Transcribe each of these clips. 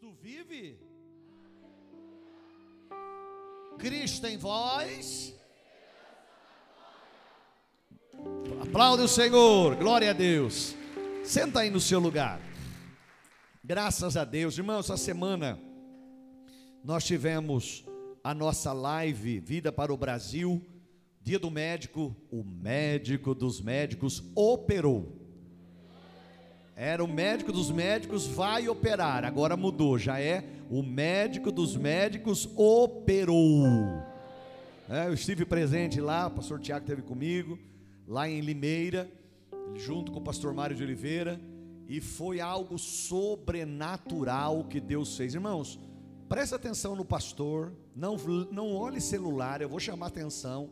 Cristo vive. Cristo em vós. Aplaude o Senhor, glória a Deus. Senta aí no seu lugar. Graças a Deus, irmãos, essa semana nós tivemos a nossa live Vida para o Brasil, Dia do Médico, o médico dos médicos operou. Era o médico dos médicos vai operar, agora mudou, já é o médico dos médicos operou. É, eu estive presente lá, o pastor Tiago esteve comigo, lá em Limeira, junto com o pastor Mário de Oliveira, e foi algo sobrenatural que Deus fez. Irmãos, presta atenção no pastor, não, não olhe celular, eu vou chamar atenção.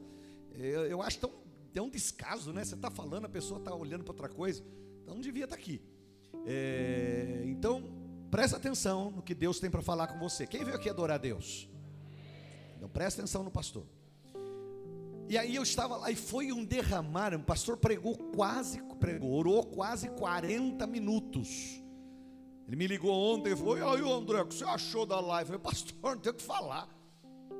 Eu, eu acho tão, é um descaso, né? Você está falando, a pessoa está olhando para outra coisa, então não devia estar tá aqui. É, então, presta atenção no que Deus tem para falar com você. Quem veio aqui adorar a Deus? Então, presta atenção no pastor. E aí eu estava lá e foi um derramar. O pastor pregou quase, pregou, orou quase 40 minutos. Ele me ligou ontem e falou: E aí, André, o que você achou da live? Eu falei, pastor, não tem o que falar.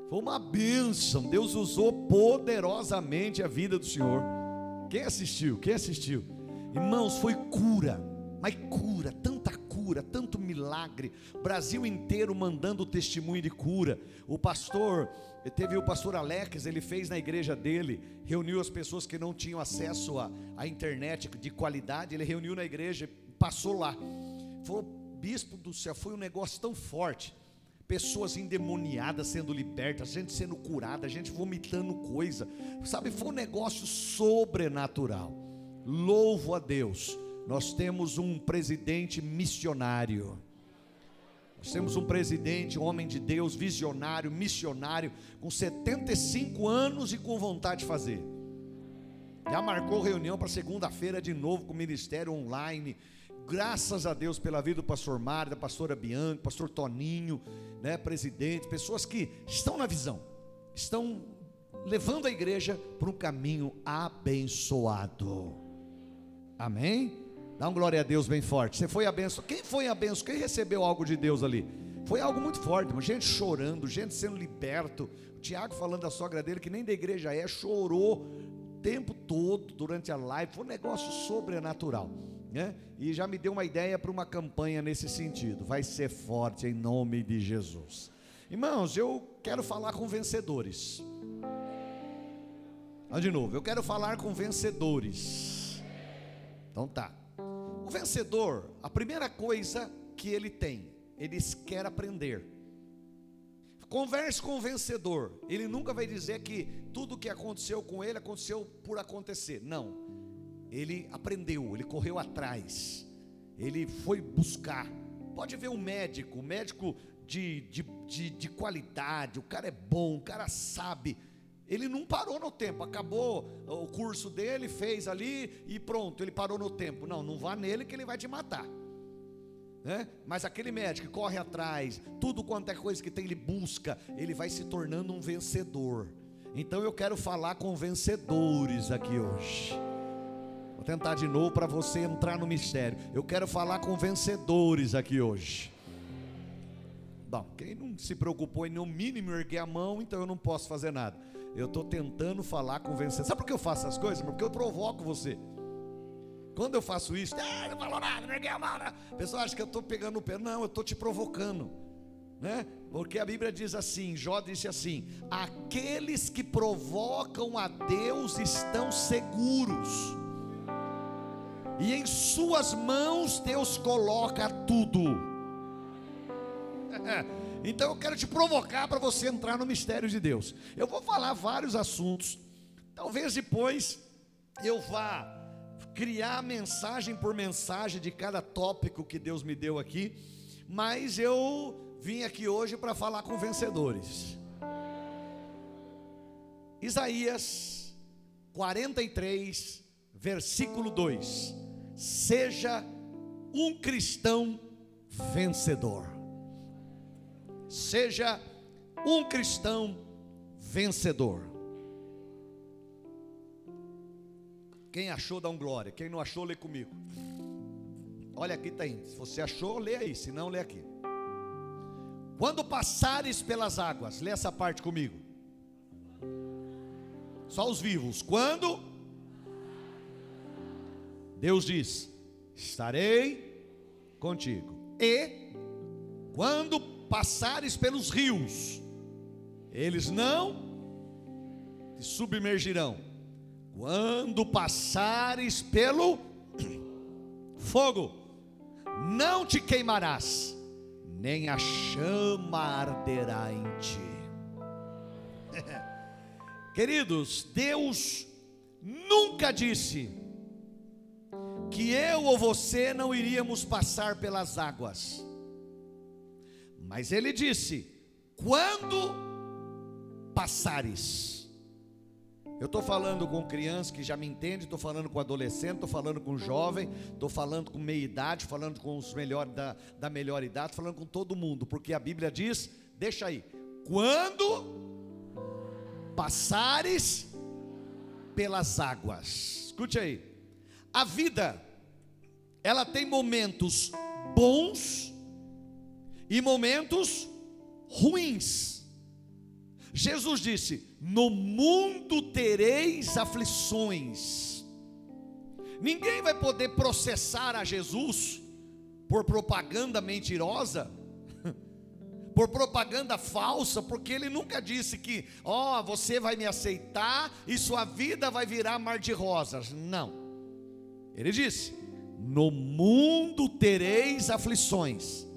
Foi uma bênção. Deus usou poderosamente a vida do Senhor. Quem assistiu? Quem assistiu? Irmãos, foi cura mas cura, tanta cura, tanto milagre. Brasil inteiro mandando testemunho de cura. O pastor, teve o pastor Alex, ele fez na igreja dele, reuniu as pessoas que não tinham acesso à, à internet de qualidade, ele reuniu na igreja, passou lá. Falou, bispo do céu, foi um negócio tão forte. Pessoas endemoniadas sendo libertas, gente sendo curada, gente vomitando coisa. Sabe, foi um negócio sobrenatural. Louvo a Deus nós temos um presidente missionário. Nós temos um presidente, um homem de Deus, visionário, missionário, com 75 anos e com vontade de fazer. Já marcou reunião para segunda-feira de novo com o ministério online. Graças a Deus pela vida do pastor Mário, da pastora Bianca, pastor Toninho, né, presidente, pessoas que estão na visão, estão levando a igreja para um caminho abençoado. Amém? Dá um glória a Deus bem forte. Você foi abençoado. Quem foi abençoado? Quem recebeu algo de Deus ali? Foi algo muito forte, gente chorando, gente sendo liberto. O Tiago falando da sogra dele, que nem da igreja é, chorou o tempo todo durante a live. Foi um negócio sobrenatural. Né? E já me deu uma ideia para uma campanha nesse sentido. Vai ser forte em nome de Jesus. Irmãos, eu quero falar com vencedores. Vamos de novo, eu quero falar com vencedores. Então tá. O vencedor, a primeira coisa que ele tem, ele quer aprender. Converse com o vencedor. Ele nunca vai dizer que tudo que aconteceu com ele aconteceu por acontecer. Não. Ele aprendeu, ele correu atrás. Ele foi buscar. Pode ver um médico, um médico de, de, de, de qualidade, o cara é bom, o cara sabe ele não parou no tempo, acabou o curso dele, fez ali e pronto, ele parou no tempo. Não, não vá nele que ele vai te matar. Né? Mas aquele médico que corre atrás, tudo quanto é coisa que tem, ele busca, ele vai se tornando um vencedor. Então eu quero falar com vencedores aqui hoje. Vou tentar de novo para você entrar no mistério. Eu quero falar com vencedores aqui hoje. Bom, quem não se preocupou em no mínimo erguer a mão, então eu não posso fazer nada. Eu estou tentando falar você. Sabe por que eu faço essas coisas? Porque eu provoco você. Quando eu faço isso, ah, não falou nada, ninguém amava. A pessoa acha que eu estou pegando o pé. Não, eu estou te provocando. Né? Porque a Bíblia diz assim, Jó disse assim: aqueles que provocam a Deus estão seguros, e em suas mãos Deus coloca tudo. Então eu quero te provocar para você entrar no mistério de Deus. Eu vou falar vários assuntos. Talvez depois eu vá criar mensagem por mensagem de cada tópico que Deus me deu aqui, mas eu vim aqui hoje para falar com vencedores. Isaías 43, versículo 2: Seja um cristão vencedor. Seja um cristão vencedor. Quem achou, dá um glória. Quem não achou, lê comigo. Olha aqui tem. Se você achou, lê aí. Se não, lê aqui. Quando passares pelas águas, lê essa parte comigo. Só os vivos. Quando Deus diz: Estarei contigo. E quando passares pelos rios, eles não te submergirão. Quando passares pelo fogo, não te queimarás, nem a chama arderá em ti. Queridos, Deus nunca disse que eu ou você não iríamos passar pelas águas, mas Ele disse: quando passares, eu estou falando com criança que já me entende, estou falando com adolescente, estou falando com jovem, estou falando com meia idade, falando com os melhores da, da melhor idade, falando com todo mundo, porque a Bíblia diz, deixa aí, quando passares pelas águas, escute aí, a vida, ela tem momentos bons e momentos ruins. Jesus disse: No mundo tereis aflições. Ninguém vai poder processar a Jesus por propaganda mentirosa, por propaganda falsa, porque ele nunca disse que, ó, oh, você vai me aceitar e sua vida vai virar mar de rosas. Não. Ele disse: No mundo tereis aflições.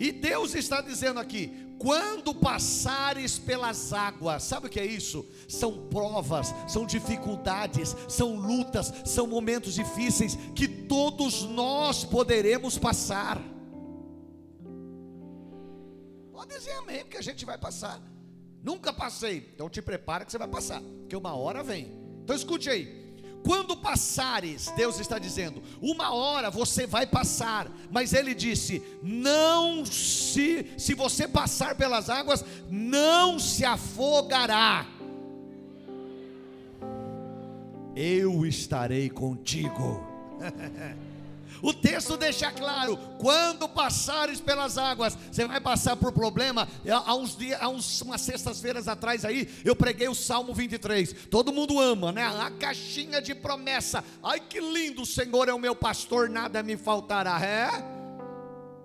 E Deus está dizendo aqui: quando passares pelas águas, sabe o que é isso? São provas, são dificuldades, são lutas, são momentos difíceis que todos nós poderemos passar. Pode dizer amém, porque a gente vai passar. Nunca passei, então te prepara que você vai passar, porque uma hora vem. Então escute aí. Quando passares, Deus está dizendo, uma hora você vai passar, mas Ele disse: não se, se você passar pelas águas, não se afogará. Eu estarei contigo. O texto deixa claro: quando passares pelas águas, você vai passar por problema. Há uns dias, há uns, umas sextas-feiras atrás aí, eu preguei o Salmo 23. Todo mundo ama, né? A caixinha de promessa. Ai que lindo, o Senhor é o meu pastor, nada me faltará. É?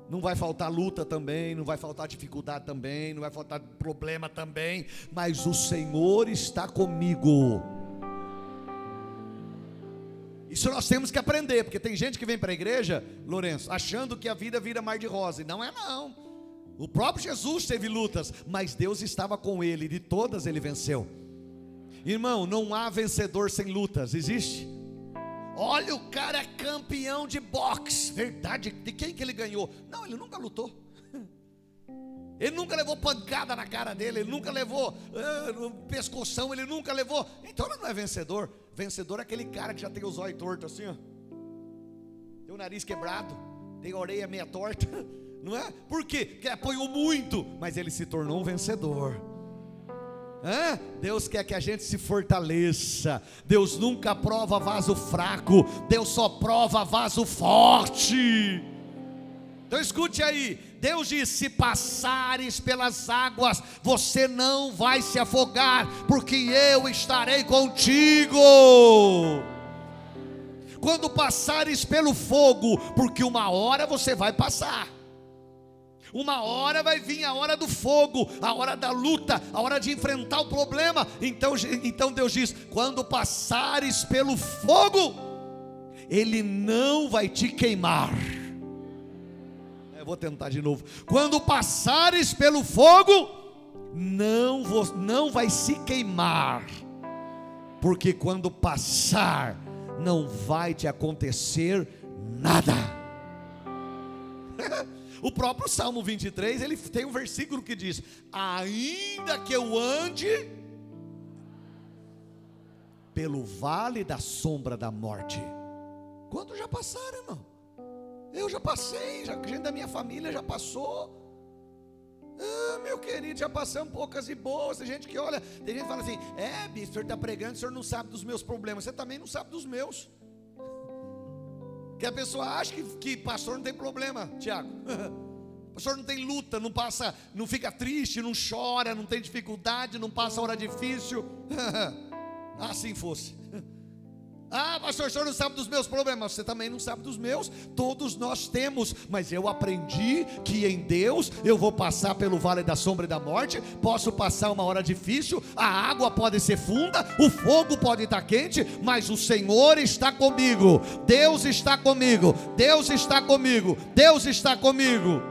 Não vai faltar luta também, não vai faltar dificuldade também, não vai faltar problema também, mas o Senhor está comigo. Isso nós temos que aprender, porque tem gente que vem para a igreja, Lourenço, achando que a vida vira mar de rosa, e não é não. O próprio Jesus teve lutas, mas Deus estava com ele, e de todas ele venceu. Irmão, não há vencedor sem lutas, existe? Olha, o cara é campeão de boxe, verdade, de quem que ele ganhou? Não, ele nunca lutou. Ele nunca levou pancada na cara dele, ele nunca levou uh, pescoção, ele nunca levou. Então ele não é vencedor. Vencedor é aquele cara que já tem os olhos tortos assim, ó. Tem o nariz quebrado, tem a orelha meia torta, não é? Por quê? Porque apoiou muito, mas ele se tornou um vencedor. Hã? Deus quer que a gente se fortaleça. Deus nunca prova vaso fraco, Deus só prova vaso forte. Então escute aí, Deus diz: se passares pelas águas, você não vai se afogar, porque eu estarei contigo. Quando passares pelo fogo, porque uma hora você vai passar. Uma hora vai vir a hora do fogo, a hora da luta, a hora de enfrentar o problema. Então, então Deus diz: quando passares pelo fogo, Ele não vai te queimar vou tentar de novo. Quando passares pelo fogo, não, vou, não vai se queimar, porque quando passar, não vai te acontecer nada. o próprio Salmo 23, ele tem um versículo que diz: Ainda que eu ande pelo vale da sombra da morte. Quantos já passaram, irmão? Eu já passei, já, gente da minha família já passou. Ah, meu querido, já passamos poucas e boas. Tem gente que olha, tem gente que fala assim: é, bispo, o senhor está pregando, o senhor não sabe dos meus problemas. Você também não sabe dos meus. Que a pessoa acha que, que pastor não tem problema, Tiago. pastor não tem luta, não passa, não fica triste, não chora, não tem dificuldade, não passa hora difícil. assim fosse. Ah, pastor, o senhor não sabe dos meus problemas, você também não sabe dos meus, todos nós temos, mas eu aprendi que em Deus eu vou passar pelo vale da sombra e da morte, posso passar uma hora difícil, a água pode ser funda, o fogo pode estar quente, mas o Senhor está comigo, Deus está comigo, Deus está comigo, Deus está comigo.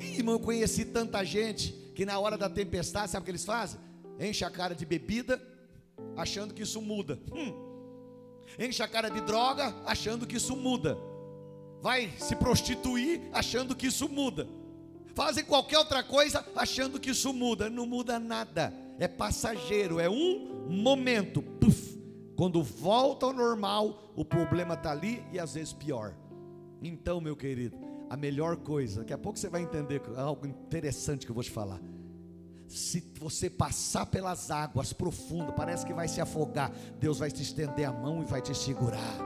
Ih, irmão, eu conheci tanta gente que na hora da tempestade, sabe o que eles fazem? Enche a cara de bebida, achando que isso muda. Hum enche a cara de droga achando que isso muda, vai se prostituir achando que isso muda, fazem qualquer outra coisa achando que isso muda, não muda nada, é passageiro, é um momento, Puf. quando volta ao normal, o problema está ali e às vezes pior. Então, meu querido, a melhor coisa, daqui a pouco você vai entender algo interessante que eu vou te falar se você passar pelas águas profundas, parece que vai se afogar, Deus vai te estender a mão e vai te segurar.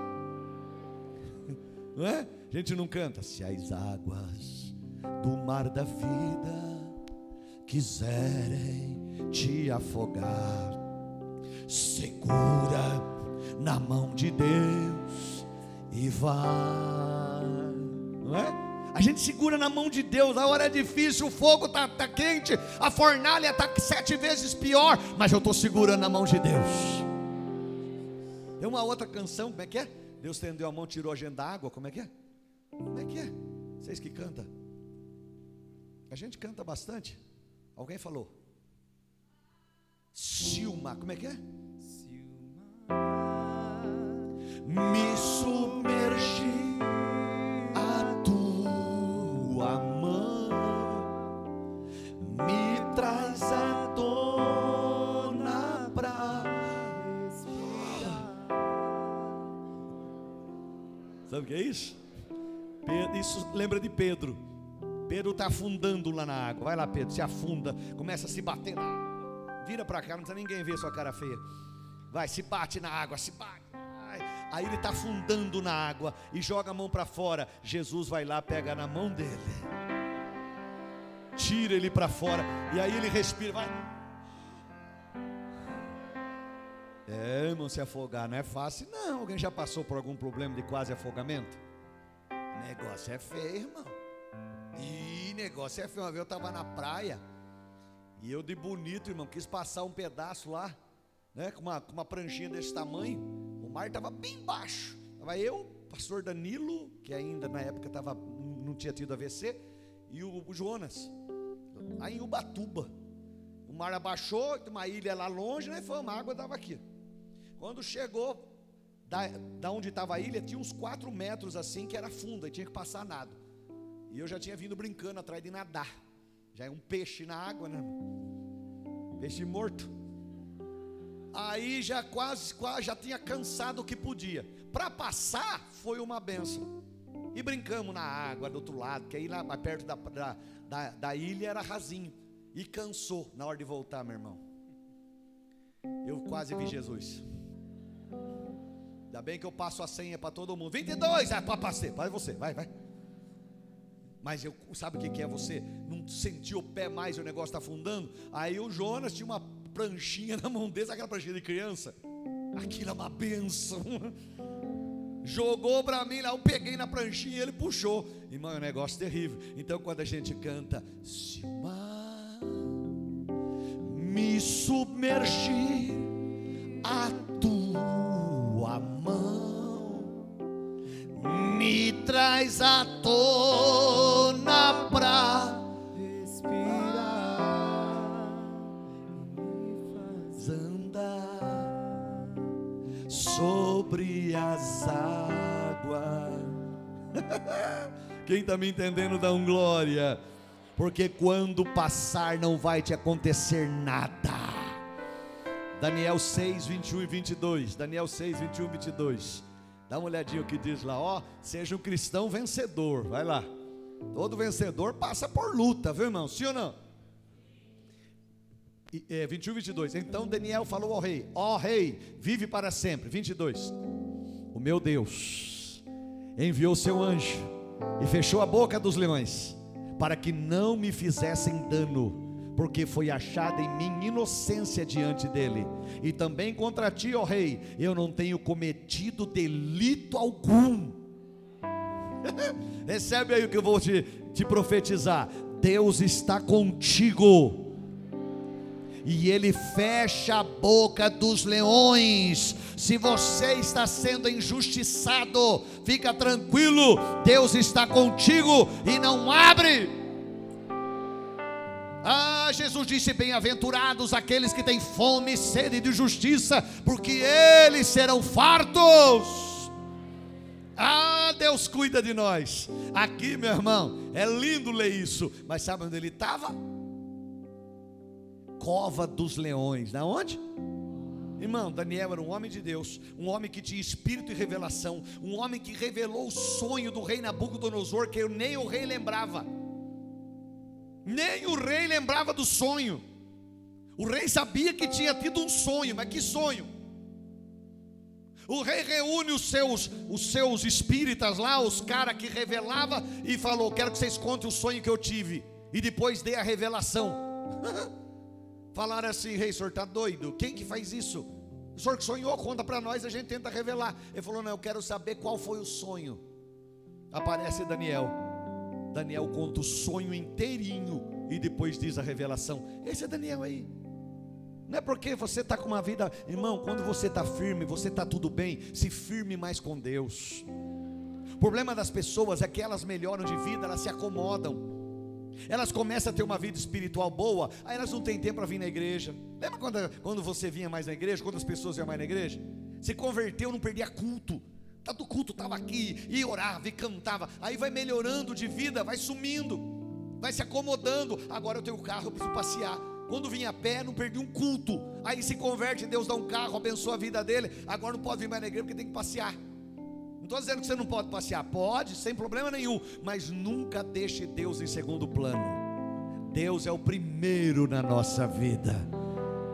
Não é? A gente não canta. Se as águas do mar da vida quiserem te afogar, segura na mão de Deus e vai. A gente segura na mão de Deus, a hora é difícil, o fogo está tá quente, a fornalha está sete vezes pior, mas eu estou segurando na mão de Deus. Tem uma outra canção, como é que é? Deus estendeu a mão, tirou a gente da água, como é que é? Como é que é? Vocês que cantam? A gente canta bastante. Alguém falou? Silma, como é que é? Silma. Me submergi Sabe o que é isso? Isso lembra de Pedro. Pedro está afundando lá na água. Vai lá, Pedro, se afunda, começa a se bater na água. Vira para cá, não precisa ninguém ver sua cara feia. Vai, se bate na água, se bate. Aí ele está afundando na água e joga a mão para fora. Jesus vai lá, pega na mão dele, tira ele para fora. E aí ele respira, vai. É, irmão, se afogar não é fácil, não. Alguém já passou por algum problema de quase afogamento? Negócio é feio, irmão. E negócio é feio. Uma vez eu estava na praia e eu de bonito, irmão, quis passar um pedaço lá, né, com uma, com uma pranchinha desse tamanho mar estava bem baixo. Estava eu, pastor Danilo, que ainda na época tava, não tinha tido AVC, e o, o Jonas, lá em Ubatuba. O mar abaixou, uma ilha lá longe, né? Foi uma água estava aqui. Quando chegou da, da onde estava a ilha, tinha uns 4 metros assim que era fundo, e tinha que passar nada. E eu já tinha vindo brincando atrás de nadar. Já é um peixe na água, né? Peixe morto. Aí já quase, quase já tinha cansado o que podia. Para passar foi uma benção. E brincamos na água do outro lado, que aí lá perto da, da, da, da ilha era rasinho. E cansou na hora de voltar, meu irmão. Eu quase vi Jesus. Ainda bem que eu passo a senha para todo mundo. 22, ah, para passei, vai você, vai, vai. Mas eu, sabe o que é você? Não sentiu o pé mais e o negócio está afundando? Aí o Jonas tinha uma pranchinha na mão dele, aquela pranchinha de criança? Aquilo é uma benção. Jogou para mim lá, eu peguei na pranchinha e ele puxou. Irmão, é um negócio terrível. Então, quando a gente canta, se o mar me submergir, a tua mão me traz à tona pra sobre as águas. Quem está me entendendo, dá um glória. Porque quando passar não vai te acontecer nada. Daniel 6, 21 e 22. Daniel 6, 21 e 22. Dá uma olhadinha o que diz lá, ó. Seja um cristão vencedor. Vai lá. Todo vencedor passa por luta, viu irmão? Sim ou não? é, 21, 22. Então Daniel falou ao rei: Ó oh, rei, vive para sempre. 22. O meu Deus enviou seu anjo e fechou a boca dos leões, para que não me fizessem dano, porque foi achada em mim inocência diante dele. E também contra ti, ó rei, eu não tenho cometido delito algum. Recebe aí o que eu vou te, te profetizar. Deus está contigo e ele fecha a boca dos leões. Se você está sendo injustiçado, fica tranquilo, Deus está contigo e não abre. Ah, Jesus disse: Bem-aventurados aqueles que têm fome e sede de justiça, porque eles serão fartos. Ah, Deus cuida de nós. Aqui, meu irmão, é lindo ler isso, mas sabe onde ele estava? cova dos leões. Da onde? Irmão, Daniel era um homem de Deus, um homem que tinha espírito e revelação, um homem que revelou o sonho do rei Nabucodonosor, que nem o rei lembrava. Nem o rei lembrava do sonho. O rei sabia que tinha tido um sonho, mas que sonho? O rei reúne os seus, os seus espíritas lá, os caras que revelava e falou: "Quero que vocês contem o sonho que eu tive". E depois dê a revelação. Falaram assim, rei, o senhor está doido? Quem que faz isso? O senhor que sonhou, conta para nós, a gente tenta revelar. Ele falou, não, eu quero saber qual foi o sonho. Aparece Daniel. Daniel conta o sonho inteirinho e depois diz a revelação. Esse é Daniel aí. Não é porque você está com uma vida, irmão, quando você está firme, você está tudo bem, se firme mais com Deus. O problema das pessoas é que elas melhoram de vida, elas se acomodam. Elas começam a ter uma vida espiritual boa, aí elas não têm tempo para vir na igreja. Lembra quando, quando você vinha mais na igreja, quando as pessoas iam mais na igreja? Se converteu, não perdia culto. Tanto culto estava aqui, e orava, e cantava. Aí vai melhorando de vida, vai sumindo, vai se acomodando. Agora eu tenho carro, eu preciso passear. Quando vinha a pé, não perdi um culto. Aí se converte, Deus dá um carro, abençoa a vida dele. Agora não pode vir mais na igreja porque tem que passear. Não estou dizendo que você não pode passear, pode, sem problema nenhum, mas nunca deixe Deus em segundo plano. Deus é o primeiro na nossa vida.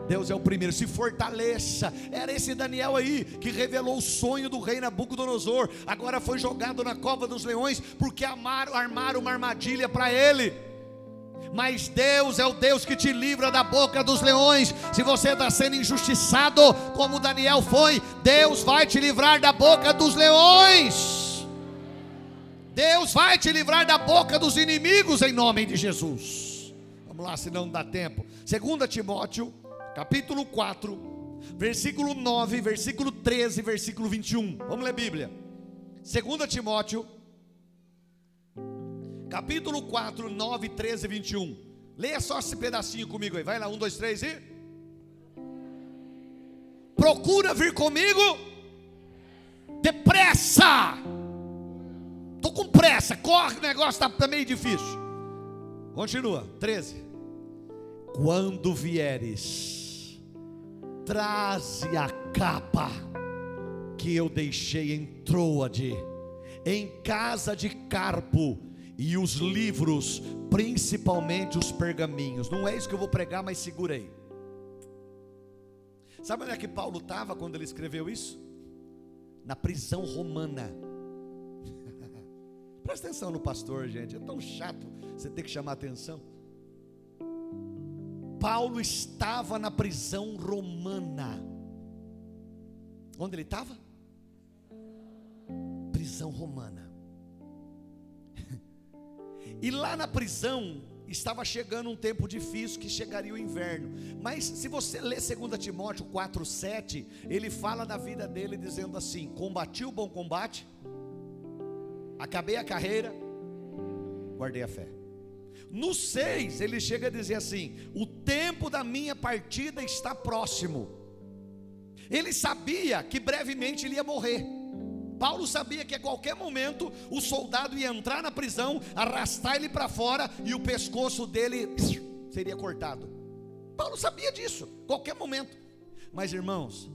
Deus é o primeiro, se fortaleça. Era esse Daniel aí que revelou o sonho do rei Nabucodonosor. Agora foi jogado na cova dos leões porque armaram uma armadilha para ele mas Deus é o Deus que te livra da boca dos leões. Se você está sendo injustiçado, como Daniel foi, Deus vai te livrar da boca dos leões. Deus vai te livrar da boca dos inimigos em nome de Jesus. Vamos lá, se não dá tempo. 2 Timóteo, capítulo 4, versículo 9, versículo 13, versículo 21. Vamos ler a Bíblia. 2 Timóteo capítulo 4, 9, 13 e 21. Leia só esse pedacinho comigo aí. Vai lá, um, dois, três e. Procura vir comigo depressa. Estou com pressa, corre, o negócio está tá meio difícil. Continua, 13. Quando vieres, traze a capa que eu deixei em Troade, em casa de Carpo e os livros, principalmente os pergaminhos. Não é isso que eu vou pregar, mas segura aí. Sabe onde é que Paulo estava quando ele escreveu isso? Na prisão romana. Presta atenção no pastor, gente. É tão chato você ter que chamar atenção. Paulo estava na prisão romana. Onde ele estava? Prisão romana. E lá na prisão estava chegando um tempo difícil que chegaria o inverno. Mas se você ler 2 Timóteo 4:7, ele fala da vida dele dizendo assim: "Combati o bom combate, acabei a carreira, guardei a fé". No 6, ele chega a dizer assim: "O tempo da minha partida está próximo". Ele sabia que brevemente ele ia morrer. Paulo sabia que a qualquer momento o soldado ia entrar na prisão, arrastar ele para fora e o pescoço dele seria cortado. Paulo sabia disso, qualquer momento. Mas irmãos,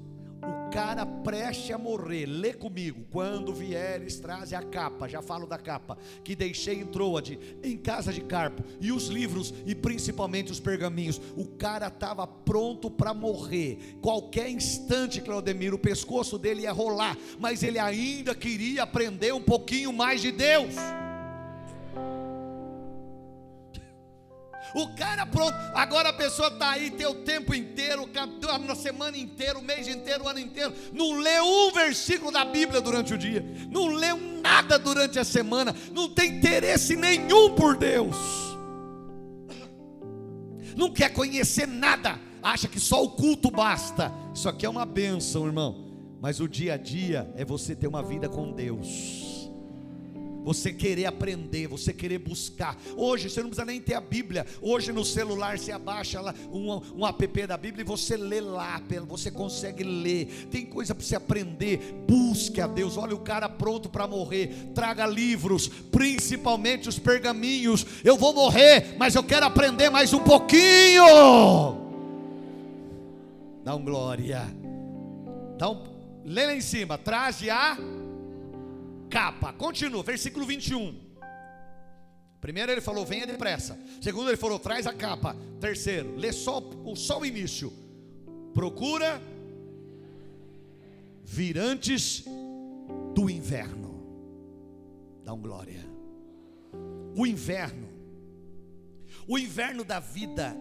cara preste a morrer, lê comigo, quando vieres, traze a capa, já falo da capa, que deixei em Troade, em casa de Carpo, e os livros, e principalmente os pergaminhos. O cara estava pronto para morrer, qualquer instante, Claudemiro, o pescoço dele ia rolar, mas ele ainda queria aprender um pouquinho mais de Deus. O cara pronto, agora a pessoa está aí, o tempo inteiro, a semana inteira, o mês inteiro, o ano inteiro, não lê um versículo da Bíblia durante o dia, não lê nada durante a semana, não tem interesse nenhum por Deus, não quer conhecer nada, acha que só o culto basta. Isso aqui é uma bênção, irmão, mas o dia a dia é você ter uma vida com Deus você querer aprender, você querer buscar. Hoje você não precisa nem ter a Bíblia. Hoje no celular você abaixa lá um, um app da Bíblia e você lê lá, você consegue ler. Tem coisa para você aprender. Busque a Deus. Olha o cara pronto para morrer. Traga livros, principalmente os pergaminhos. Eu vou morrer, mas eu quero aprender mais um pouquinho. Dá um glória. Dá um, lê lá em cima. Traze a capa. Continua, versículo 21. Primeiro ele falou, venha depressa. Segundo ele falou, traz a capa. Terceiro, lê só, só o início. Procura vir antes do inverno. Dá um glória. O inverno. O inverno da vida,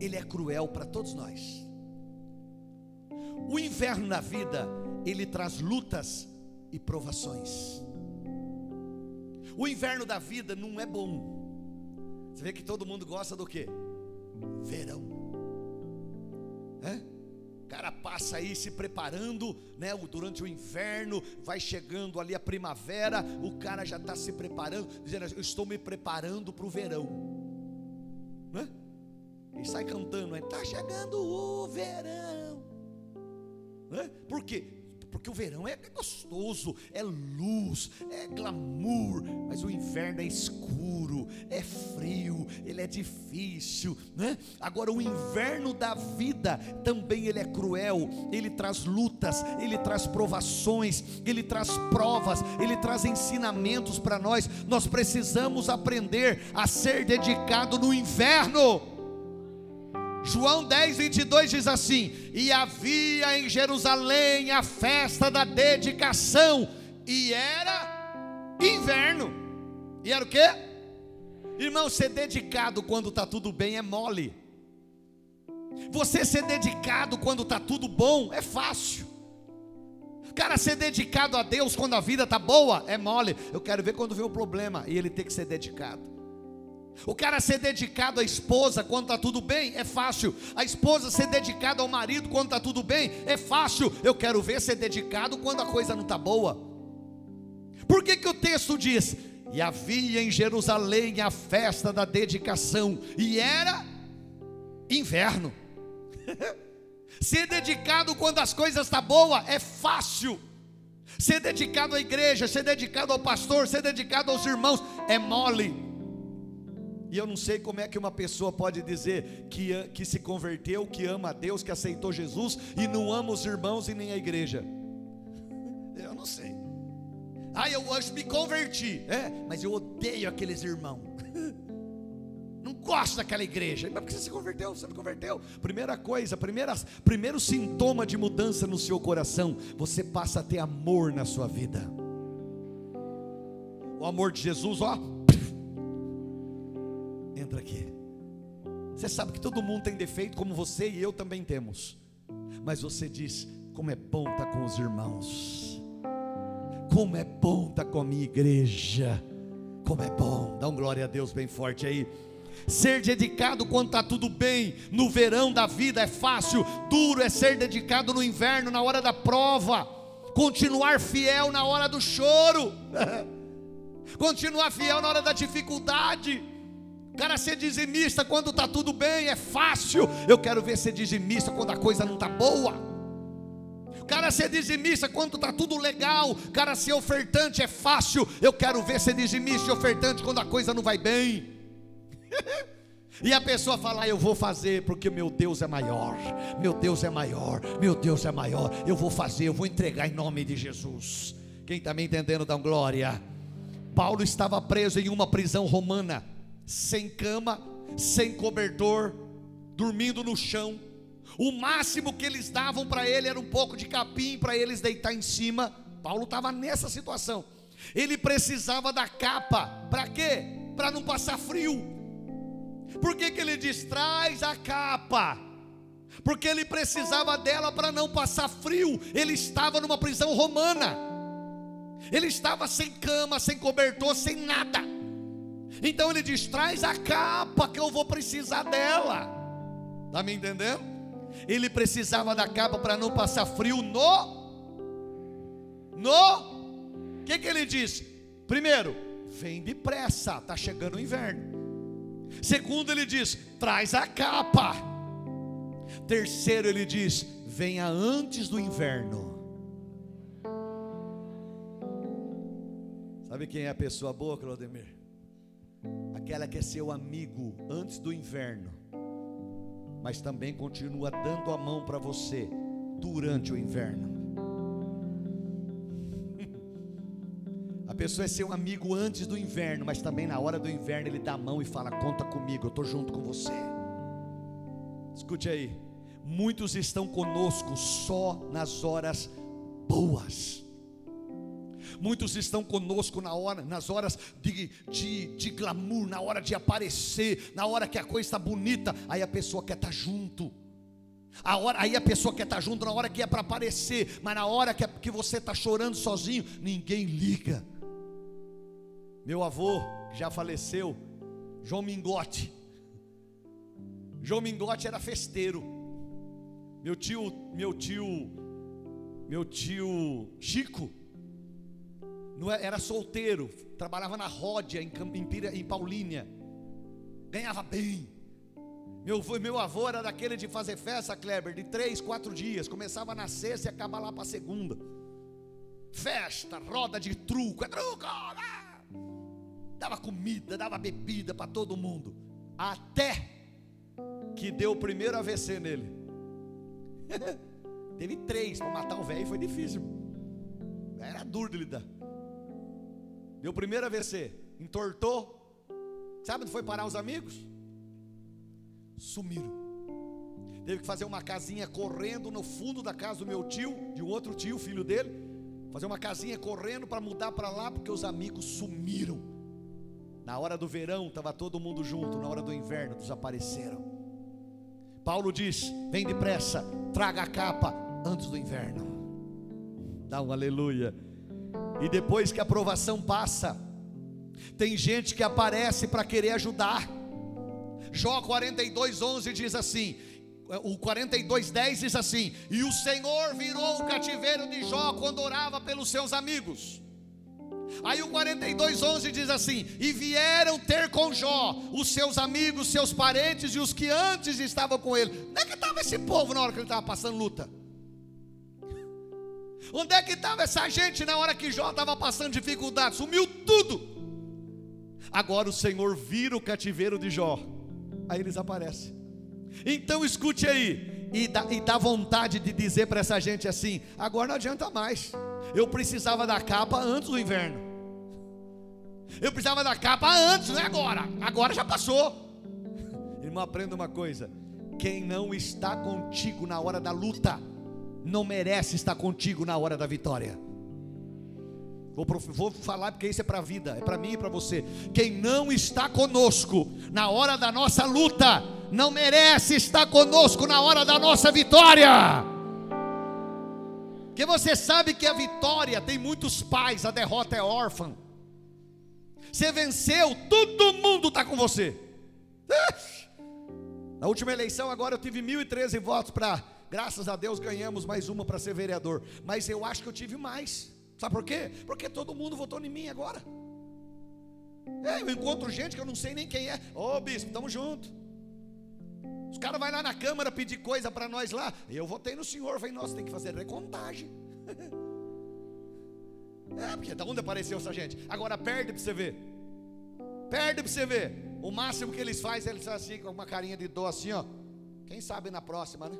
ele é cruel para todos nós. O inverno na vida, ele traz lutas e provações. O inverno da vida não é bom. Você vê que todo mundo gosta do que? Verão. É? O cara passa aí se preparando, né? Durante o inverno, vai chegando ali a primavera, o cara já está se preparando, dizendo: Eu estou me preparando para o verão. Né? E sai cantando, está chegando o verão. Né? Por quê? Porque o verão é gostoso, é luz, é glamour, mas o inverno é escuro, é frio, ele é difícil, né? Agora o inverno da vida também ele é cruel, ele traz lutas, ele traz provações, ele traz provas, ele traz ensinamentos para nós. Nós precisamos aprender a ser dedicado no inverno. João 10, 22 diz assim: E havia em Jerusalém a festa da dedicação, e era inverno. E era o que? Irmão, ser dedicado quando está tudo bem é mole. Você ser dedicado quando está tudo bom é fácil. Cara, ser dedicado a Deus quando a vida está boa é mole. Eu quero ver quando vem o problema e ele tem que ser dedicado. O cara ser dedicado à esposa quando está tudo bem é fácil. A esposa ser dedicada ao marido quando está tudo bem é fácil. Eu quero ver ser dedicado quando a coisa não está boa. Por que, que o texto diz? E havia em Jerusalém a festa da dedicação, e era inverno. ser dedicado quando as coisas estão tá boas é fácil. Ser dedicado à igreja, ser dedicado ao pastor, ser dedicado aos irmãos é mole. E eu não sei como é que uma pessoa pode dizer que, que se converteu, que ama a Deus, que aceitou Jesus e não ama os irmãos e nem a igreja. Eu não sei. Ah, eu hoje me converti. É, mas eu odeio aqueles irmãos. Não gosto daquela igreja. Mas por que você se converteu? Você me converteu. Primeira coisa, primeira, primeiro sintoma de mudança no seu coração, você passa a ter amor na sua vida. O amor de Jesus, ó, entra aqui. Você sabe que todo mundo tem defeito, como você e eu também temos. Mas você diz: como é bom estar com os irmãos, como é bom estar com a minha igreja, como é bom. Dá um glória a Deus bem forte aí. Ser dedicado quando está tudo bem, no verão da vida é fácil, duro é ser dedicado no inverno, na hora da prova, continuar fiel na hora do choro, continuar fiel na hora da dificuldade cara ser dizimista quando está tudo bem é fácil. Eu quero ver ser dizimista quando a coisa não está boa. Cara ser dizimista quando está tudo legal. Cara ser ofertante é fácil. Eu quero ver ser dizimista e ofertante quando a coisa não vai bem. E a pessoa fala, ah, eu vou fazer porque meu Deus é maior, meu Deus é maior, meu Deus é maior, eu vou fazer, eu vou entregar em nome de Jesus. Quem está me entendendo, dá glória. Paulo estava preso em uma prisão romana sem cama, sem cobertor, dormindo no chão. O máximo que eles davam para ele era um pouco de capim para eles deitar em cima. Paulo estava nessa situação. Ele precisava da capa, para quê? Para não passar frio. Por que, que ele diz: traz a capa? Porque ele precisava dela para não passar frio. Ele estava numa prisão romana. Ele estava sem cama, sem cobertor, sem nada. Então ele diz: traz a capa que eu vou precisar dela. Está me entendendo? Ele precisava da capa para não passar frio no. No. O que, que ele diz? Primeiro, vem depressa, está chegando o inverno. Segundo, ele diz: traz a capa. Terceiro, ele diz: venha antes do inverno. Sabe quem é a pessoa boa, Claudemir? Aquela que é seu amigo antes do inverno, mas também continua dando a mão para você durante o inverno. A pessoa é seu amigo antes do inverno, mas também na hora do inverno ele dá a mão e fala: Conta comigo, eu estou junto com você. Escute aí, muitos estão conosco só nas horas boas. Muitos estão conosco na hora, nas horas de, de, de glamour, na hora de aparecer, na hora que a coisa está bonita, aí a pessoa quer estar tá junto. A hora, aí a pessoa quer estar tá junto na hora que é para aparecer, mas na hora que, é, que você está chorando sozinho, ninguém liga. Meu avô, que já faleceu, João Mingote. João Mingote era festeiro. Meu tio, meu tio, meu tio Chico, é, era solteiro, trabalhava na Ródia em, em, Paulínia, ganhava bem. Meu, meu avô era daquele de fazer festa, Kleber, de três, quatro dias. Começava na sexta e acaba lá para segunda. Festa, roda de truco, é truco, né? dava comida, dava bebida para todo mundo. Até que deu o primeiro AVC nele. Teve três para matar o velho, foi difícil. Era duro de lidar. Deu o primeiro AVC, entortou. Sabe onde foi parar os amigos? Sumiram. Teve que fazer uma casinha correndo no fundo da casa do meu tio, de um outro tio, filho dele. Fazer uma casinha correndo para mudar para lá, porque os amigos sumiram. Na hora do verão estava todo mundo junto, na hora do inverno desapareceram. Paulo diz: vem depressa, traga a capa antes do inverno. Dá um aleluia. E depois que a aprovação passa, tem gente que aparece para querer ajudar. Jó 42, 11 diz assim: o 42:10 diz assim: E o Senhor virou o cativeiro de Jó quando orava pelos seus amigos. Aí o 42:11 diz assim: E vieram ter com Jó os seus amigos, seus parentes e os que antes estavam com ele. Onde é que estava esse povo na hora que ele estava passando luta? Onde é que estava essa gente na hora que Jó estava passando dificuldade? Sumiu tudo. Agora o Senhor vira o cativeiro de Jó. Aí eles aparecem. Então escute aí. E dá, e dá vontade de dizer para essa gente assim: agora não adianta mais. Eu precisava da capa antes do inverno. Eu precisava da capa antes, não é agora. Agora já passou. Irmão, aprenda uma coisa: quem não está contigo na hora da luta, não merece estar contigo na hora da vitória. Vou, vou falar porque isso é para a vida, é para mim e para você. Quem não está conosco na hora da nossa luta, não merece estar conosco na hora da nossa vitória. Porque você sabe que a vitória tem muitos pais, a derrota é órfã. Você venceu, todo mundo está com você. Na última eleição, agora eu tive 1.013 votos para, graças a Deus, ganhamos mais uma para ser vereador. Mas eu acho que eu tive mais. Sabe por quê? Porque todo mundo votou em mim agora. É, eu encontro gente que eu não sei nem quem é. Ô bispo, estamos juntos. Os caras vão lá na Câmara pedir coisa para nós lá. Eu votei no senhor. Falei, nossa, tem que fazer recontagem. É, porque da onde apareceu essa gente? Agora perde para você ver. Perde para você ver. O máximo que eles fazem, eles fazem assim, com uma carinha de dor assim, ó. Quem sabe na próxima, né?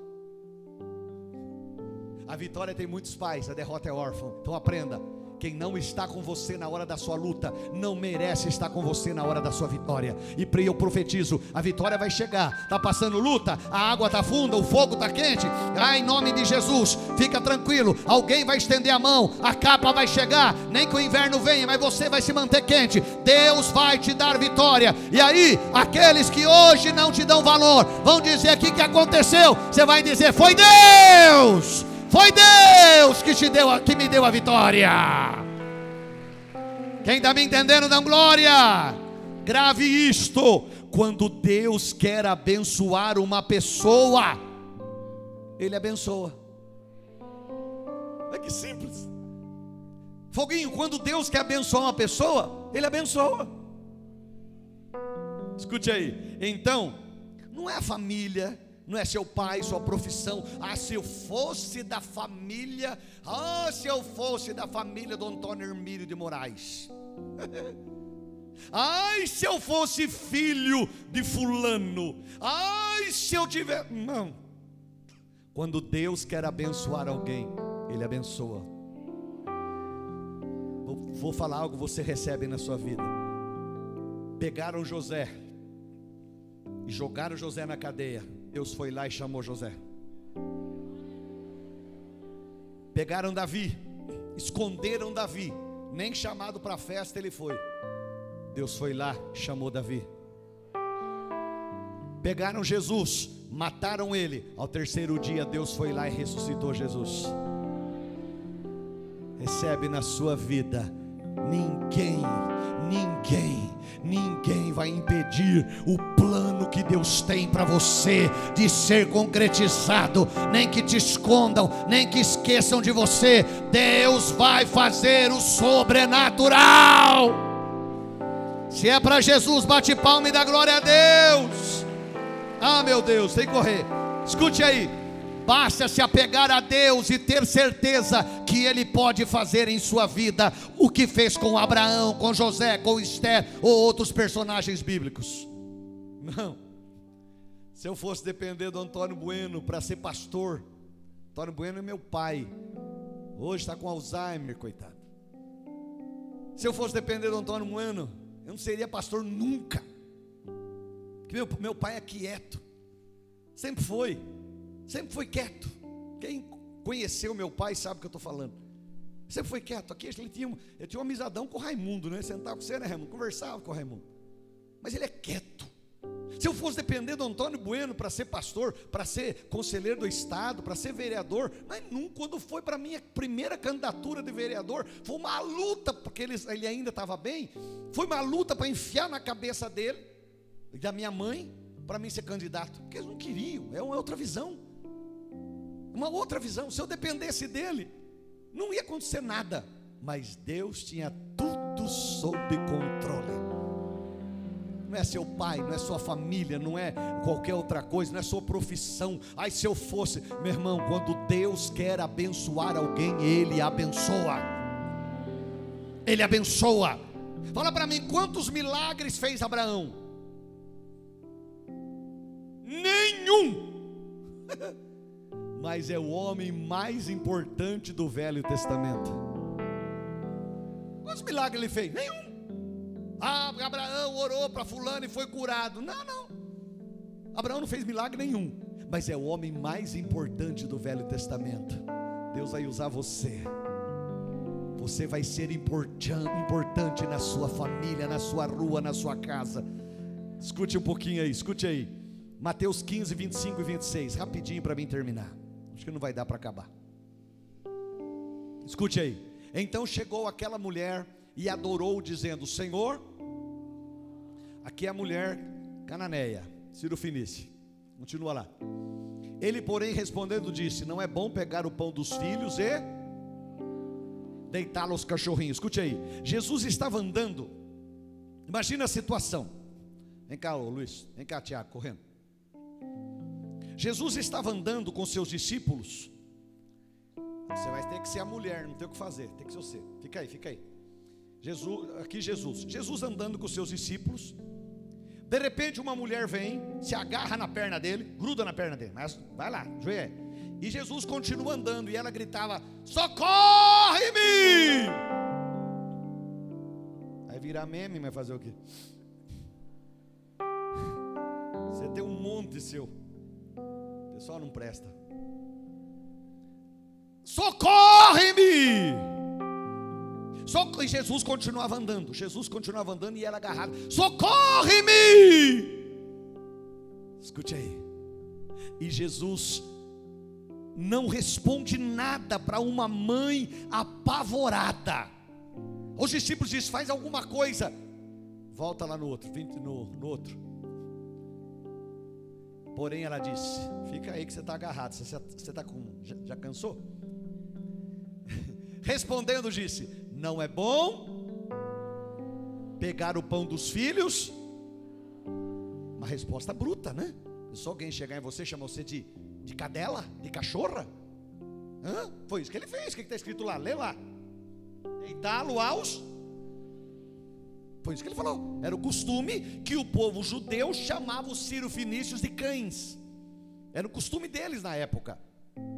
A vitória tem muitos pais, a derrota é órfã. Então aprenda. Quem não está com você na hora da sua luta, não merece estar com você na hora da sua vitória. E eu profetizo: a vitória vai chegar. Está passando luta, a água está funda, o fogo está quente. Ah, em nome de Jesus, fica tranquilo. Alguém vai estender a mão, a capa vai chegar. Nem que o inverno venha, mas você vai se manter quente. Deus vai te dar vitória. E aí, aqueles que hoje não te dão valor, vão dizer aqui que aconteceu. Você vai dizer: foi Deus. Foi Deus que te deu, que me deu a vitória. Quem está me entendendo, dá glória. Grave isto: quando Deus quer abençoar uma pessoa, Ele abençoa. É que simples. Foguinho, quando Deus quer abençoar uma pessoa, Ele abençoa. Escute aí. Então, não é a família, não é seu pai, sua profissão. Ah, se eu fosse da família, ah, se eu fosse da família do Antônio Hermílio de Moraes. Ai, se eu fosse filho de fulano. Ai, se eu tiver. Não. Quando Deus quer abençoar alguém, Ele abençoa. Vou, vou falar algo que você recebe na sua vida. Pegaram José e jogaram José na cadeia Deus foi lá e chamou José. Pegaram Davi, esconderam Davi, nem chamado para a festa ele foi. Deus foi lá, chamou Davi. Pegaram Jesus, mataram ele. Ao terceiro dia, Deus foi lá e ressuscitou Jesus. Recebe na sua vida ninguém, ninguém, ninguém vai impedir o plano que Deus tem para você de ser concretizado, nem que te escondam, nem que esqueçam de você. Deus vai fazer o sobrenatural. Se é para Jesus, bate palma e dá glória a Deus. Ah, meu Deus, tem que correr. Escute aí. Basta se apegar a Deus e ter certeza que Ele pode fazer em sua vida o que fez com Abraão, com José, com Esther ou outros personagens bíblicos. Não. Se eu fosse depender do Antônio Bueno para ser pastor, Antônio Bueno é meu pai. Hoje está com Alzheimer, coitado. Se eu fosse depender do Antônio Bueno, eu não seria pastor nunca. Porque meu, meu pai é quieto. Sempre foi. Sempre foi quieto. Quem conheceu meu pai sabe o que eu estou falando. Sempre foi quieto. Aqui ele tinha, ele tinha um amizadão com o Raimundo, né? Sentava com você, né, Raimundo? Conversava com o Raimundo. Mas ele é quieto. Se eu fosse depender do Antônio Bueno para ser pastor, para ser conselheiro do Estado, para ser vereador, mas nunca, quando foi para minha primeira candidatura de vereador, foi uma luta, porque ele, ele ainda estava bem, foi uma luta para enfiar na cabeça dele e da minha mãe, para mim ser candidato, porque eles não queriam, é uma outra visão uma outra visão. Se eu dependesse dele, não ia acontecer nada. Mas Deus tinha tudo sob controle. Não é seu pai, não é sua família, não é qualquer outra coisa, não é sua profissão. Ai, se eu fosse, meu irmão, quando Deus quer abençoar alguém, Ele abençoa. Ele abençoa. Fala para mim, quantos milagres fez Abraão? Nenhum. mas é o homem mais importante do Velho Testamento. Quantos milagres ele fez? Nenhum. Ah, Abraão orou para fulano e foi curado. Não, não. Abraão não fez milagre nenhum, mas é o homem mais importante do Velho Testamento. Deus vai usar você. Você vai ser importante na sua família, na sua rua, na sua casa. Escute um pouquinho aí, escute aí. Mateus 15, 25 e 26, rapidinho para mim terminar. Acho que não vai dar para acabar. Escute aí. Então chegou aquela mulher e adorou, dizendo: Senhor, aqui é a mulher cananeia, Ciro Finice. Continua lá. Ele, porém, respondendo, disse: Não é bom pegar o pão dos filhos e deitá-lo aos cachorrinhos. Escute aí. Jesus estava andando. Imagina a situação. Vem cá, ô Luiz. Vem cá, Tiago, correndo. Jesus estava andando com seus discípulos. Você vai ter que ser a mulher, não tem o que fazer, tem que ser você. Fica aí, fica aí. Jesus, aqui Jesus. Jesus andando com seus discípulos. De repente uma mulher vem, se agarra na perna dele, gruda na perna dele, mas vai lá, joelho. E Jesus continua andando e ela gritava: Socorre-me! virar meme, mas fazer o quê? Você tem um monte seu. O pessoal não presta. Socorre-me! Socor e Jesus continuava andando. Jesus continuava andando e ela agarrada. Socorre-me! Escute aí. E Jesus não responde nada para uma mãe apavorada. Os discípulos dizem: faz alguma coisa. Volta lá no outro, no, no outro. Porém, ela disse: Fica aí que você está agarrado. Você está com. Já, já cansou? Respondendo, disse: Não é bom pegar o pão dos filhos. Uma resposta bruta, né? Se alguém chegar em você e chamar você de de cadela? De cachorra? Hã? Foi isso que ele fez. O que está escrito lá? Lê lá. Deitá-lo aos. Foi isso que ele falou. Era o costume que o povo judeu chamava os sírio-fenícios de cães. Era o costume deles na época.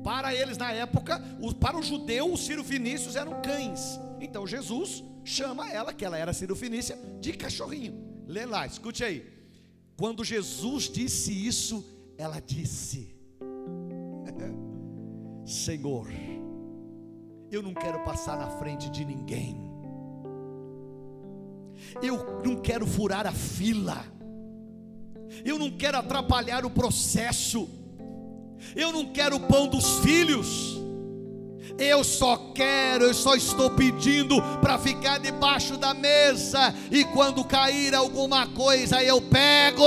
Para eles na época, para o judeu, os sírio-fenícios eram cães. Então Jesus chama ela, que ela era sírio-fenícia, de cachorrinho. Lê lá, escute aí. Quando Jesus disse isso, ela disse: Senhor, eu não quero passar na frente de ninguém, eu não quero furar a fila, eu não quero atrapalhar o processo, eu não quero o pão dos filhos, eu só quero, eu só estou pedindo para ficar debaixo da mesa, e quando cair alguma coisa eu pego.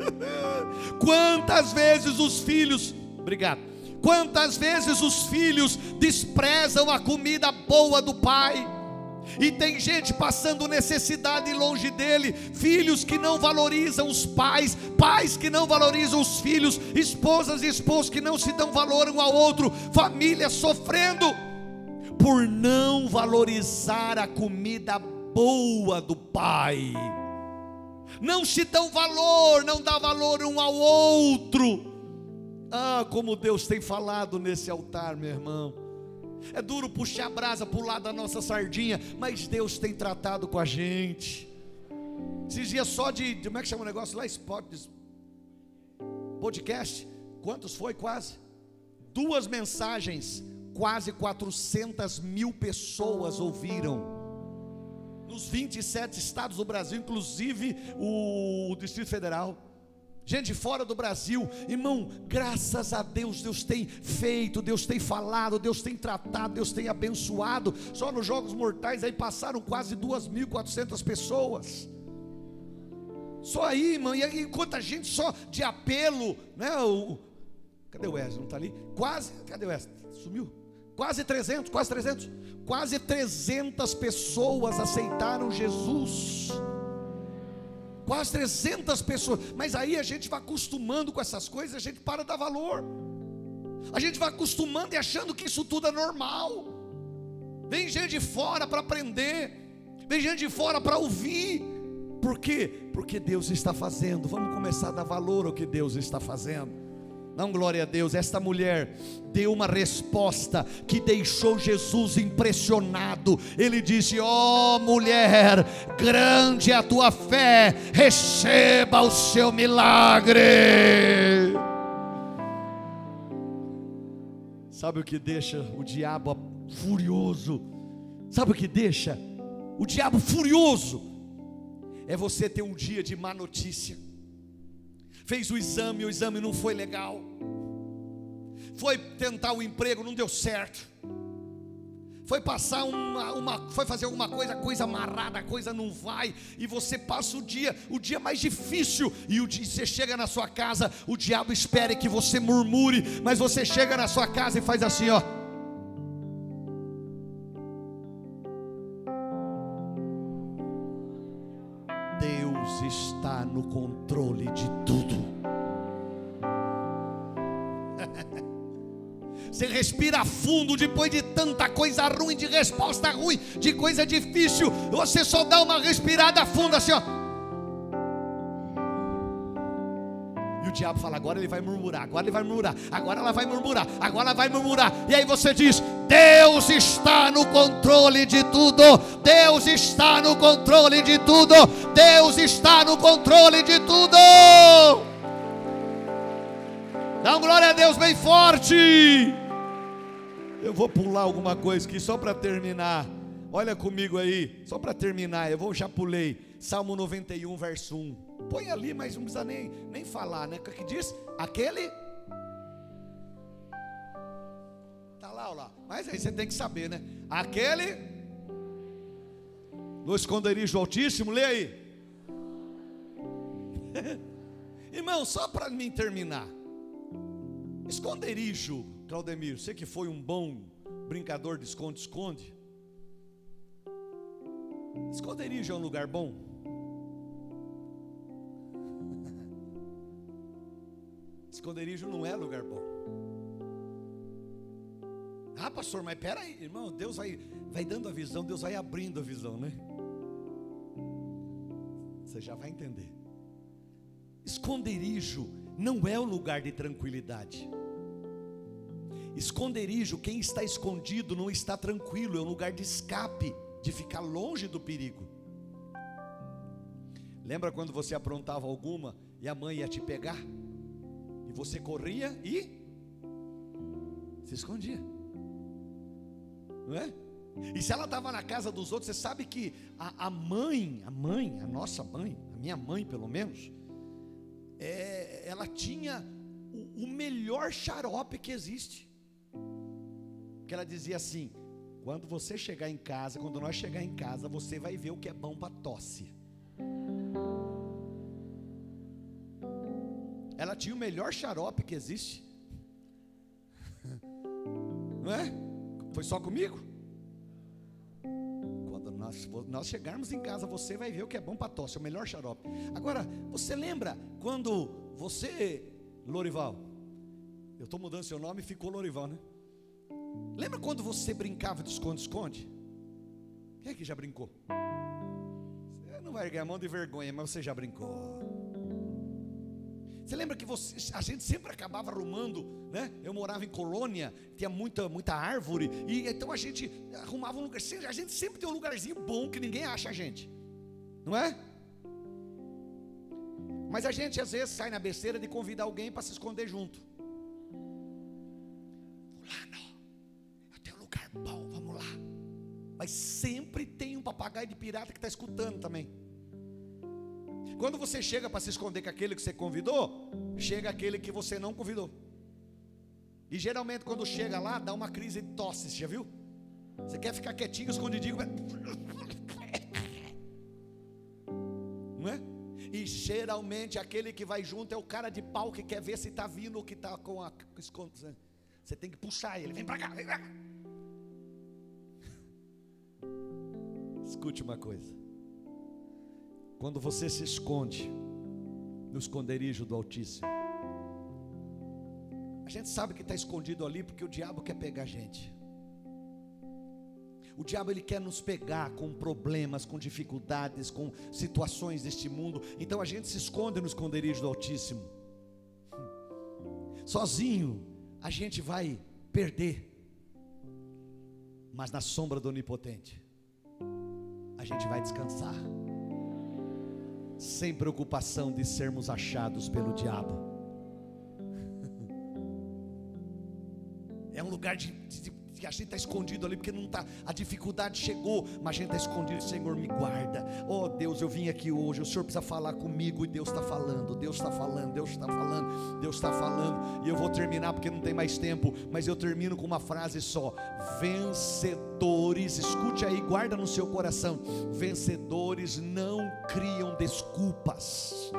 Quantas vezes os filhos, obrigado. Quantas vezes os filhos desprezam a comida boa do pai? E tem gente passando necessidade longe dele, filhos que não valorizam os pais, pais que não valorizam os filhos, esposas e esposos que não se dão valor um ao outro, famílias sofrendo por não valorizar a comida boa do pai não se dão valor, não dá valor um ao outro. Ah, como Deus tem falado nesse altar, meu irmão. É duro puxar a brasa lado da nossa sardinha, mas Deus tem tratado com a gente. Esses dias só de, como é que chama o negócio lá? Spot, podcast. Quantos foi? Quase. Duas mensagens, quase 400 mil pessoas ouviram nos 27 estados do Brasil, inclusive o Distrito Federal. Gente fora do Brasil, irmão, graças a Deus, Deus tem feito, Deus tem falado, Deus tem tratado, Deus tem abençoado. Só nos Jogos Mortais aí passaram quase 2.400 pessoas. Só aí, irmão, e aí quanta gente só de apelo, né? O, cadê o Wesley? Não está ali? Quase, cadê o Wesley? Sumiu? Quase 300, quase 300. Quase 300 pessoas aceitaram Jesus. Quase 300 pessoas. Mas aí a gente vai acostumando com essas coisas, a gente para de dar valor. A gente vai acostumando e achando que isso tudo é normal. Vem gente de fora para aprender. Vem gente de fora para ouvir. Por quê? Porque Deus está fazendo. Vamos começar a dar valor ao que Deus está fazendo. Não, glória a Deus. Esta mulher deu uma resposta que deixou Jesus impressionado. Ele disse: Ó oh, mulher, grande é a tua fé, receba o seu milagre. Sabe o que deixa o diabo furioso? Sabe o que deixa o diabo furioso? É você ter um dia de má notícia fez o exame, o exame não foi legal. Foi tentar o emprego, não deu certo. Foi passar uma, uma, foi fazer alguma coisa, coisa amarrada, coisa não vai, e você passa o dia, o dia mais difícil, e o dia, você chega na sua casa, o diabo espera que você murmure, mas você chega na sua casa e faz assim, ó. está no controle de tudo. Você respira fundo depois de tanta coisa ruim, de resposta ruim, de coisa difícil. Você só dá uma respirada funda assim, ó. E o diabo fala: agora ele vai murmurar, agora ele vai murmurar, agora ela vai murmurar, agora ela vai murmurar. E aí você diz: Deus está no controle de tudo, Deus está no controle de tudo, Deus está no controle de tudo. Dá um glória a Deus bem forte. Eu vou pular alguma coisa aqui só para terminar. Olha comigo aí, só para terminar, eu vou já pulei. Salmo 91, verso 1. Põe ali, mas não precisa nem, nem falar, né? O que diz? Aquele. Tá lá, ó lá. Mas aí você tem que saber, né? Aquele. No esconderijo altíssimo, lê aí. Irmão, só para mim terminar. Esconderijo, Claudemir, você que foi um bom brincador de esconde-esconde. Esconderijo é um lugar bom? Esconderijo não é lugar bom. Ah, pastor, mas peraí, irmão, Deus vai, vai dando a visão, Deus vai abrindo a visão, né? Você já vai entender. Esconderijo não é o lugar de tranquilidade. Esconderijo, quem está escondido não está tranquilo, é um lugar de escape de ficar longe do perigo. Lembra quando você aprontava alguma e a mãe ia te pegar? E você corria e se escondia. Não é? E se ela estava na casa dos outros, você sabe que a, a, mãe, a mãe, a nossa mãe, a minha mãe pelo menos, é, ela tinha o, o melhor xarope que existe. Que ela dizia assim: quando você chegar em casa, quando nós chegar em casa, você vai ver o que é bom para tosse. Ela tinha o melhor xarope que existe. Não é? Foi só comigo? Quando nós, nós chegarmos em casa, você vai ver o que é bom para tosse, o melhor xarope. Agora, você lembra quando você, Lorival, eu estou mudando seu nome e ficou Lorival, né? Lembra quando você brincava de esconde-esconde? Quem é que já brincou? Você não vai a mão de vergonha, mas você já brincou. Você lembra que você, a gente sempre acabava arrumando, né? Eu morava em colônia, tinha muita, muita árvore, e então a gente arrumava um lugar. A gente sempre tem um lugarzinho bom que ninguém acha a gente, não é? Mas a gente às vezes sai na besteira de convidar alguém para se esconder junto. Bom, vamos lá. Mas sempre tem um papagaio de pirata que está escutando também. Quando você chega para se esconder com aquele que você convidou, chega aquele que você não convidou. E geralmente quando chega lá, dá uma crise de tosse, já viu? Você quer ficar quietinho, escondidinho. Não é? E geralmente aquele que vai junto é o cara de pau que quer ver se está vindo ou que está com a. Você tem que puxar ele, vem para cá, vem para cá. Escute uma coisa. Quando você se esconde no esconderijo do Altíssimo, a gente sabe que está escondido ali porque o diabo quer pegar a gente. O diabo ele quer nos pegar com problemas, com dificuldades, com situações deste mundo. Então a gente se esconde no esconderijo do Altíssimo. Sozinho a gente vai perder. Mas na sombra do Onipotente a gente vai descansar, sem preocupação de sermos achados pelo diabo. É um lugar de, de, que a gente está escondido ali, porque não tá, a dificuldade chegou, mas a gente está escondido, Senhor, me guarda. Oh Deus, eu vim aqui hoje, o Senhor precisa falar comigo, e Deus está falando, Deus está falando, Deus está falando, Deus está falando, e eu vou terminar porque não tem mais tempo, mas eu termino com uma frase só: vencedores, escute aí, guarda no seu coração, vencedores não criam desculpas.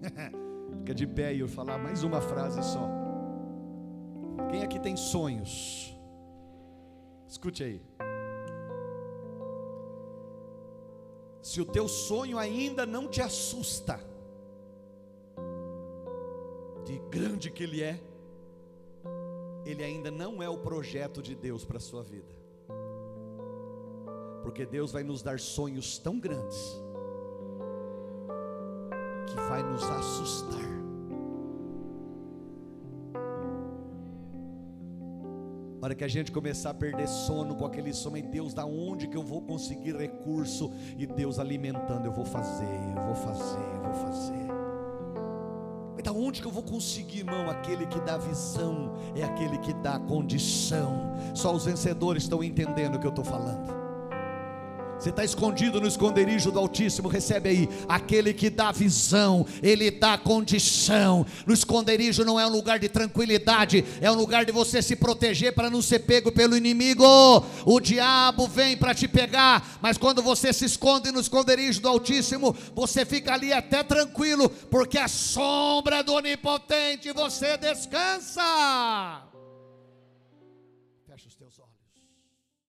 Fica de pé e eu falar mais uma frase só. Tem sonhos? Escute aí. Se o teu sonho ainda não te assusta, de grande que ele é, ele ainda não é o projeto de Deus para a sua vida. Porque Deus vai nos dar sonhos tão grandes, que vai nos assustar. Hora que a gente começar a perder sono com aquele sono, e Deus, da onde que eu vou conseguir recurso? E Deus alimentando, eu vou fazer, eu vou fazer, eu vou fazer. Mas da onde que eu vou conseguir, irmão? Aquele que dá visão é aquele que dá condição. Só os vencedores estão entendendo o que eu estou falando. Você está escondido no esconderijo do Altíssimo, recebe aí. Aquele que dá visão, ele dá condição. No esconderijo não é um lugar de tranquilidade, é um lugar de você se proteger para não ser pego pelo inimigo. O diabo vem para te pegar, mas quando você se esconde no esconderijo do Altíssimo, você fica ali até tranquilo, porque a sombra do Onipotente você descansa.